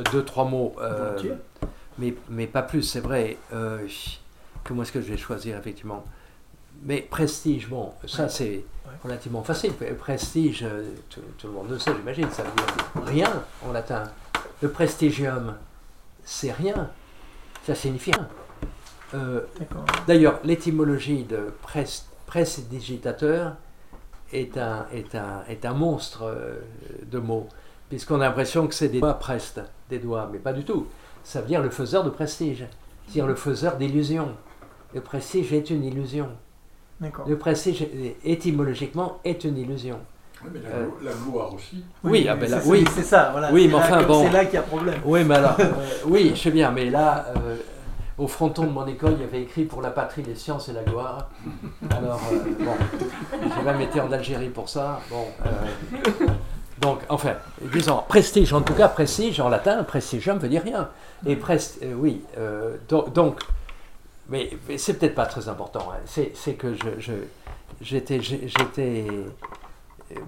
juste deux, trois mots. euh, mais, mais pas plus, c'est vrai. Euh, comment est-ce que je vais choisir, effectivement? Mais prestige, bon, ça c'est relativement facile. Prestige, euh, tout, tout le monde le sait, j'imagine, ça veut dire rien en latin. Le prestigium, c'est rien. Ça signifie rien. Euh. D'ailleurs, l'étymologie de pres- prestidigitateur est un, est un, est un monstre de mots, puisqu'on a l'impression que c'est des doigts prest, des doigts, mais pas du tout. Ça veut dire le faiseur de prestige, c'est-à-dire le faiseur d'illusion. Le prestige est une illusion. D'accord. Le prestige, étymologiquement, est une illusion. Oui, mais la, Euh, glo- la gloire aussi. Oui, ah ben c'est là, ça- oui. C'est ça, voilà. Oui, C'est mais là enfin, bon. C'est là qu'il y a problème. Oui, mais alors, euh, oui, je sais bien, mais là, euh, au fronton de mon école, il y avait écrit pour la patrie, les sciences et la gloire. Alors, euh, bon, j'ai même été en Algérie pour ça. Bon, euh, donc, enfin, disons, prestige, en tout cas, prestige en latin, prestigium veut dire rien. Et prest, euh, oui, euh, donc, donc, mais, mais c'est peut-être pas très important. hein. C'est, que je, j'étais, j'étais,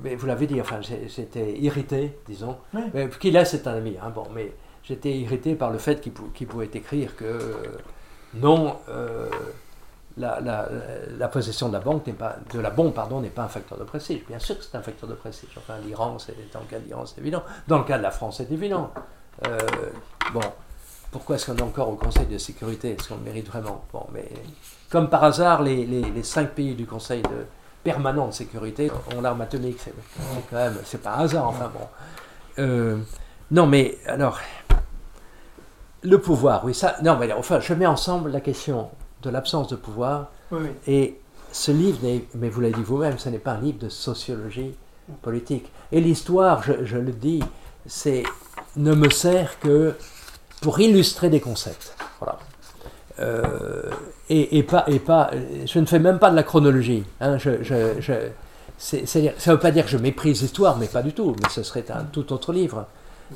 mais vous l'avez dit, enfin, j'étais irrité, disons. Oui. Mais Qu'il est, c'est un ami, hein, bon, mais j'étais irrité par le fait qu'il, pou- qu'il pouvait écrire que euh, non, euh, la, la- possession de la banque pas, de la bombe, pardon, n'est pas un facteur de prestige. Bien sûr que c'est un facteur de prestige. Enfin, l'Iran, c'est, dans le cas de c'est évident. Dans le cas de la France, c'est évident. Euh, bon, pourquoi est-ce qu'on est encore au Conseil de sécurité? Est-ce qu'on le mérite vraiment? Bon, mais comme par hasard, les, les, cinq pays du Conseil permanent de sécurité ont l'arme atomique. C'est, c'est quand même, c'est pas un hasard. Enfin bon. Euh, non, mais alors, le pouvoir, oui, ça. Non, mais enfin, je mets ensemble la question de l'absence de pouvoir Oui, et ce livre, mais vous l'avez dit vous-même, ce n'est pas un livre de sociologie politique. Et l'histoire, je, je le dis, c'est ne me sert que pour illustrer des concepts. Voilà. Euh, et, et pas, et pas, je ne fais même pas de la chronologie. hein, je, je- ça ne veut pas dire que je méprise l'histoire, mais pas du tout. Mais ce serait un tout autre livre.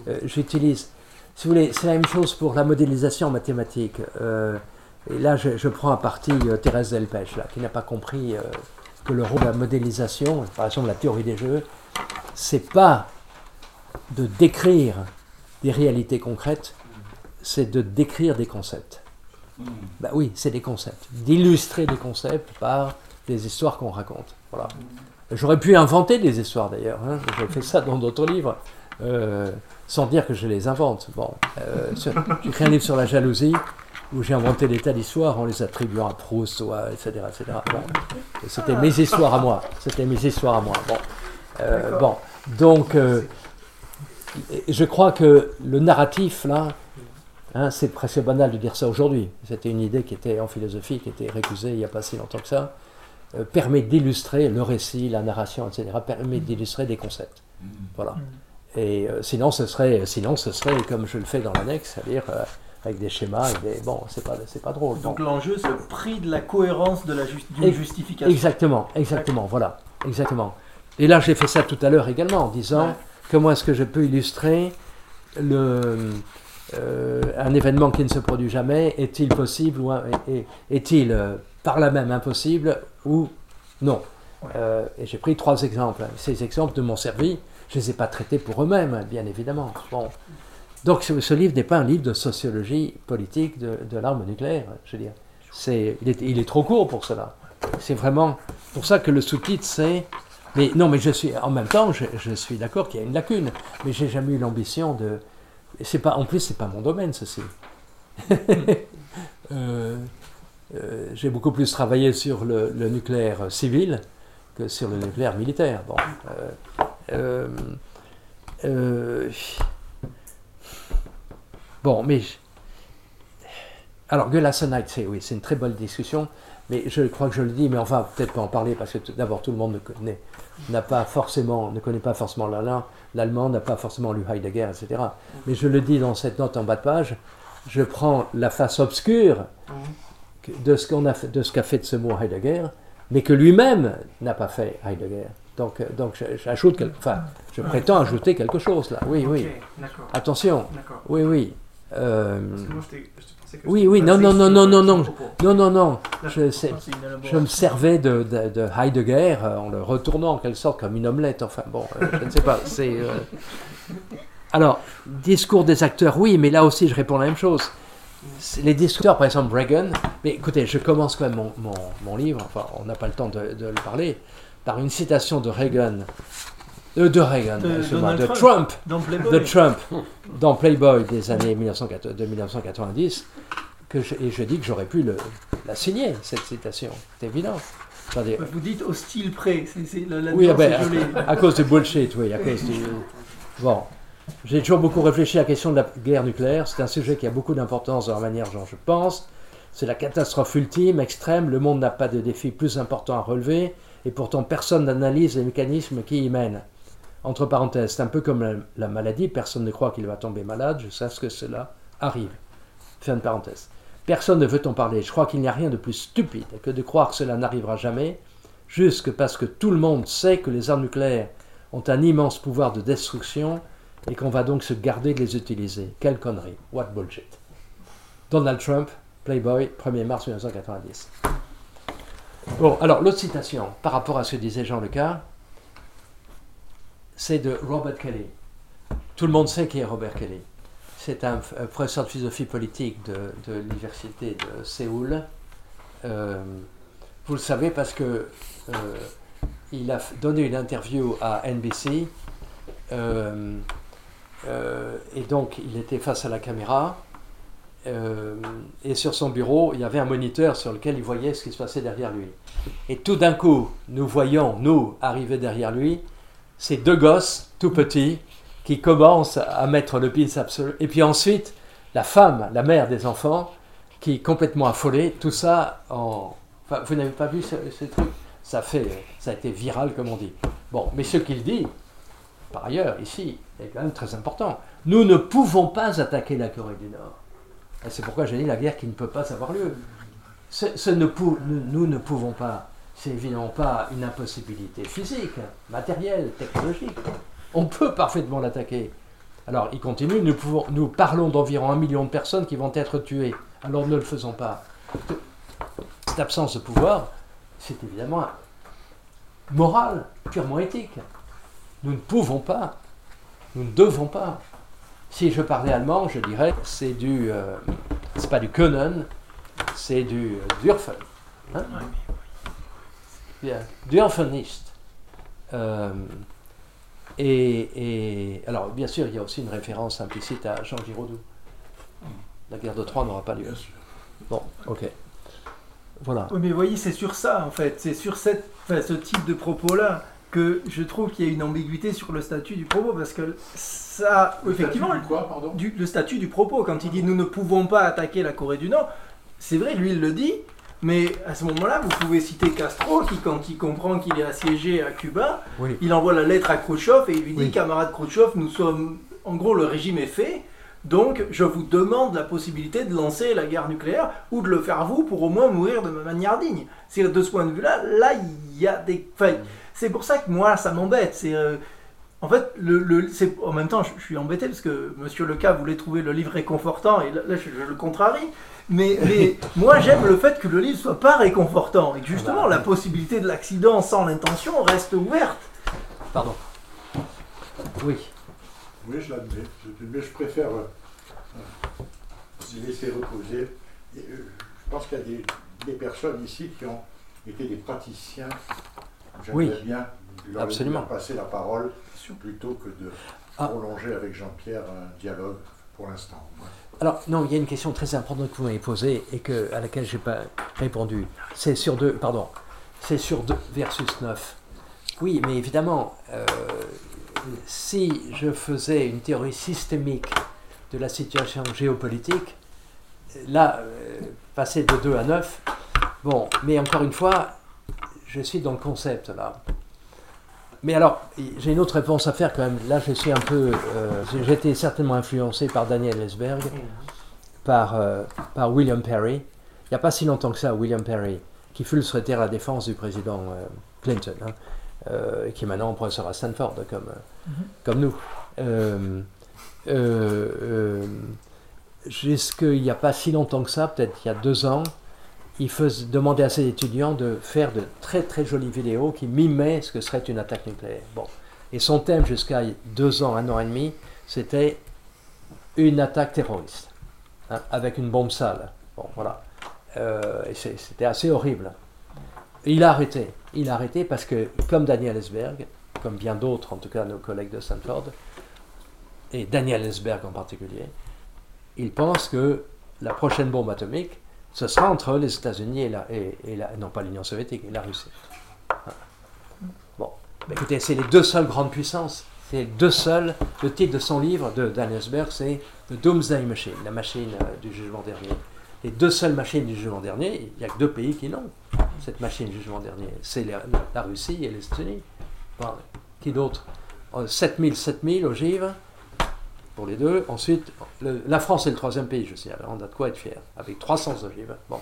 Euh, J'utilise, si vous voulez, c'est la même chose pour la modélisation en mathématiques. Euh, et là, je, prends à partie euh, Thérèse Delpech, qui n'a pas compris euh, que le rôle de la modélisation, par exemple la théorie des jeux, c'est pas de décrire des réalités concrètes, c'est de décrire des concepts. Bah oui, c'est des concepts. D'illustrer des concepts par des histoires qu'on raconte. Voilà. J'aurais pu inventer des histoires d'ailleurs. Hein. J'ai fait ça dans d'autres livres, euh, sans dire que je les invente. Bon, euh, j'ai écrit un livre sur la jalousie où j'ai inventé des tas d'histoires en les attribuant à Proust, ou à, etc. etc. Bon. Et C'était mes histoires à moi. C'était mes histoires à moi. Bon, Euh, bon. donc euh, je crois que le narratif là, Hein, c'est presque banal de dire ça aujourd'hui. C'était une idée qui était en philosophie, qui était récusée il n'y a pas si longtemps que ça. euh, permet d'illustrer le récit, la narration, etc. Permet d'illustrer des concepts. Voilà. Et euh, sinon, ce serait, sinon, ce serait comme je le fais dans l'annexe, c'est-à-dire euh, avec des schémas. Des, bon, c'est pas, c'est pas drôle. Donc l'enjeu, c'est le prix de la cohérence de la ju- d'une justification. Exactement, exactement, voilà, exactement. Et là, j'ai fait ça tout à l'heure également en disant Ouais. comment est-ce que je peux illustrer le, euh, un événement qui ne se produit jamais, est-il possible ou est-il euh, par là même impossible ou non? Ouais. Euh, Et j'ai pris trois exemples. Ces exemples de m'ont servi, je ne les ai pas traités pour eux-mêmes, bien évidemment. Bon. Donc ce, livre n'est pas un livre de sociologie politique de, l'arme nucléaire, je veux dire. Est, il est trop court pour cela. C'est vraiment pour ça que le sous-titre c'est. Mais non, mais je suis en même temps, je, suis d'accord qu'il y a une lacune, mais j'ai jamais eu l'ambition de. C'est pas, en plus, c'est pas mon domaine, ceci. Euh, euh, j'ai beaucoup plus travaillé sur le, le nucléaire civil que sur le nucléaire militaire. Bon, euh, euh, bon, mais je- alors Gelassenheit, c'est oui, c'est une très bonne discussion, mais je crois que je le dis, mais enfin peut-être pas en parler parce que d'abord tout le monde ne connaît, n'a pas forcément, ne connaît pas forcément l'allemand, l'allemand n'a pas forcément lu Heidegger, etc. Mais je le dis dans cette note en bas de page, je prends la face obscure de ce qu'on a fait, de ce qu'a fait de ce mot Heidegger, mais que lui-même n'a pas fait Heidegger. Donc, euh, donc je- j'ajoute, quel- enfin, je prétends ajouter quelque chose là. Oui, oui. Attention. Oui, oui. Euh, Parce que moi, je t'ai- je te pensais que Oui, oui, non, non, non, non, non, non. non, non, non. Je, je me servais de, de- de Heidegger euh, en le retournant en quelque sorte comme une omelette. Enfin bon, euh, je ne sais pas. C'est. euh, Alors, discours des acteurs, oui, mais là aussi je réponds la même chose. Les discours, par exemple Reagan, mais écoutez, je commence quand même mon, mon- mon livre, enfin on n'a pas le temps de, de le parler, par une citation de Reagan, euh, de Reagan, De de Trump. Trump, Dans Playboy. de Trump dans Playboy des années 1980 de 1990, que je- et je dis que j'aurais pu le- la signer, cette citation. C'est évident. Attendez. Vous dites au style près. C'est, là, là-dedans, Oui, ah ben, à, à cause du bullshit, oui, à cause du... Bon, j'ai toujours beaucoup réfléchi à la question de la guerre nucléaire. C'est un sujet qui a beaucoup d'importance dans la manière dont je pense. C'est la catastrophe ultime, extrême. Le monde n'a pas de défi plus important à relever. Et pourtant, personne n'analyse les mécanismes qui y mènent. Entre parenthèses, c'est un peu comme la, la maladie. Personne ne croit qu'il va tomber malade. Sais ce que cela arrive. Fin de parenthèse. Personne ne veut en parler. Je crois qu'il n'y a rien de plus stupide que de croire que cela n'arrivera jamais, juste parce que tout le monde sait que les armes nucléaires ont un immense pouvoir de destruction et qu'on va donc se garder de les utiliser. Quelle connerie. What bullshit. Donald Trump, Playboy, 1er mars 1990. Bon, alors l'autre citation, par rapport à ce que disait Jean Lecar, c'est de Robert Kelly. Tout le monde sait qui est Robert Kelly. C'est un, professeur de philosophie politique de, l'université de Séoul. Euh, vous le savez parce que euh, il a donné une interview à NBC euh, et donc il était face à la caméra euh, et sur son bureau il y avait un moniteur sur lequel il voyait ce qui se passait derrière lui. Et tout d'un coup, nous voyons, nous, arriver derrière lui, ces deux gosses tout petits qui commencent à mettre le pins absolu. Et puis ensuite, la femme, la mère des enfants, qui est complètement affolée, tout ça en... Enfin, vous n'avez pas vu ce, ce truc? Ça, fait, ça a été viral, comme on dit. Bon, mais ce qu'il dit, par ailleurs, ici, est quand même très important. Nous ne pouvons pas attaquer la Corée du Nord. Et c'est pourquoi j'ai dit la guerre qui ne peut pas avoir lieu. Nous, ne pouvons pas. C'est évidemment pas une impossibilité physique, matérielle, technologique. On peut parfaitement l'attaquer. Alors, il continue, nous, nous parlons d'environ un million de personnes qui vont être tuées. Alors ne le faisons pas. Cette absence de pouvoir, c'est évidemment moral, purement éthique. Nous ne pouvons pas, nous ne devons pas. Si je parlais allemand, je dirais c'est du, euh, c'est pas du Können, c'est du euh, Dürfen. Hein Bien, Dürfenist. Euh, et, et- alors, bien sûr, il y a aussi une référence implicite à Jean Giraudoux. La guerre de Troie n'aura pas lieu. Bien sûr. Bon, ok. Voilà. Oui, mais vous voyez, c'est sur ça, en fait. C'est sur cette, enfin, ce type de propos-là que je trouve qu'il y a une ambiguïté sur le statut du propos. Parce que ça, effectivement, Statut du quoi, pardon du- le statut du propos, quand il dit nous ne pouvons pas attaquer la Corée du Nord, c'est vrai, lui il le dit, mais à ce moment-là, vous pouvez citer Castro qui, quand il comprend qu'il est assiégé à Cuba, Oui. il envoie la lettre à Khrouchtchev et il lui dit Oui. camarade Khrouchtchev, nous sommes, en gros, le régime est fait. Donc, je vous demande la possibilité de lancer la guerre nucléaire ou de le faire vous pour au moins mourir de manière digne. C'est de ce point de vue-là, là, il y a des. Enfin, c'est pour ça que moi, ça m'embête. C'est euh, en fait, le, le- c'est en même temps, je, je suis embêté parce que Monsieur Leca voulait trouver le livre réconfortant et là, là, je, je le contrarie. Mais, mais moi, j'aime le fait que le livre soit pas réconfortant et que justement, la possibilité de l'accident sans l'intention reste ouverte. Pardon. Oui. Oui, je l'admets. Je- Mais je préfère euh, euh, laisser reposer. Et, euh, je pense qu'il y a des, des personnes ici qui ont été des praticiens. J'aimerais Oui, bien leur, absolument. leur passer la parole plutôt que de Ah. prolonger avec Jean-Pierre un dialogue pour l'instant. Alors, non, il y a une question très importante que vous m'avez posée et que, à laquelle je n'ai pas répondu. C'est sur 2, pardon, c'est sur 2 versus 9. Oui, mais évidemment, euh, si je faisais une théorie systémique de la situation géopolitique, là, euh, passer de 2 à 9, bon, mais encore une fois, je suis dans le concept là. Mais alors, j'ai une autre réponse à faire quand même. Là, je suis un peu. euh, j'ai été certainement influencé par Daniel Ellsberg, par, euh, par William Perry. Il n'y a pas si longtemps que ça, William Perry, qui fut le secrétaire à la défense du président euh, Clinton, hein, qui est maintenant professeur à Stanford, comme, euh, comme nous. Jusqu'il n'y a pas si longtemps que ça, peut-être il y a deux ans, il faisait demander à ses étudiants de faire de très très jolies vidéos qui mimaient ce que serait une attaque nucléaire. Bon. Et son thème jusqu'à deux ans, un an et demi, c'était une attaque terroriste, hein, avec une bombe sale. Bon, voilà. Euh, c'était assez horrible. Il a arrêté. Il a arrêté parce que, comme Daniel Ellsberg, comme bien d'autres, en tout cas nos collègues de Stanford, et Daniel Ellsberg en particulier, il pense que la prochaine bombe atomique, ce sera entre les États-Unis et la, et, la, non pas l'Union soviétique, et la Russie. Bon, écoutez, c'est les deux seules grandes puissances. C'est les deux seuls. Le titre de son livre, de Daniel Ellsberg, c'est The Doomsday Machine, la machine euh, du jugement dernier. Les deux seules machines du jugement dernier, il n'y a que deux pays qui l'ont, cette machine du jugement dernier. C'est la, Russie et les États-Unis. qui d'autre? 7000, euh, 7000 ogives pour les deux. Ensuite, la France est le troisième pays, je signale. On a de quoi être fier, avec 300 ogives. Bon.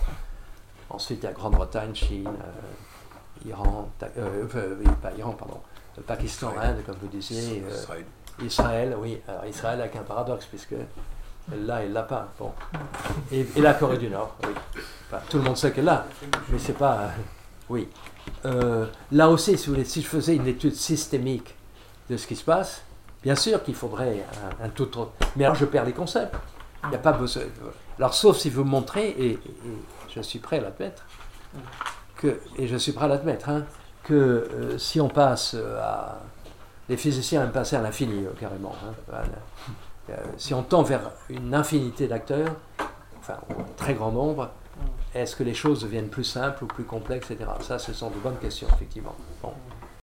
Ensuite, il y a Grande-Bretagne, Chine, euh, Iran, euh, pas Iran, pardon, le Pakistan, Inde, comme vous disiez, Israël, oui. Alors Israël avec un paradoxe, puisque là, elle l'a pas. Bon. Et, la Corée du Nord, oui. tout le monde sait qu'elle l'a, mais c'est pas. Euh, oui. Euh, là aussi, si, vous voulez, si je faisais une étude systémique de ce qui se passe, bien sûr qu'il faudrait un, tout autre. Mais alors, je perds les concepts. Il n'y a pas besoin. Alors, sauf si vous montrez, et, je suis prêt à l'admettre, que, et je suis prêt à l'admettre, hein, que euh, si on passe à. Les physiciens aiment passer à l'infini, carrément. Hein, euh, si on tend vers une infinité d'acteurs, enfin un très grand nombre, est-ce que les choses deviennent plus simples ou plus complexes, etc. Ça, ce sont de bonnes questions, effectivement. Bon.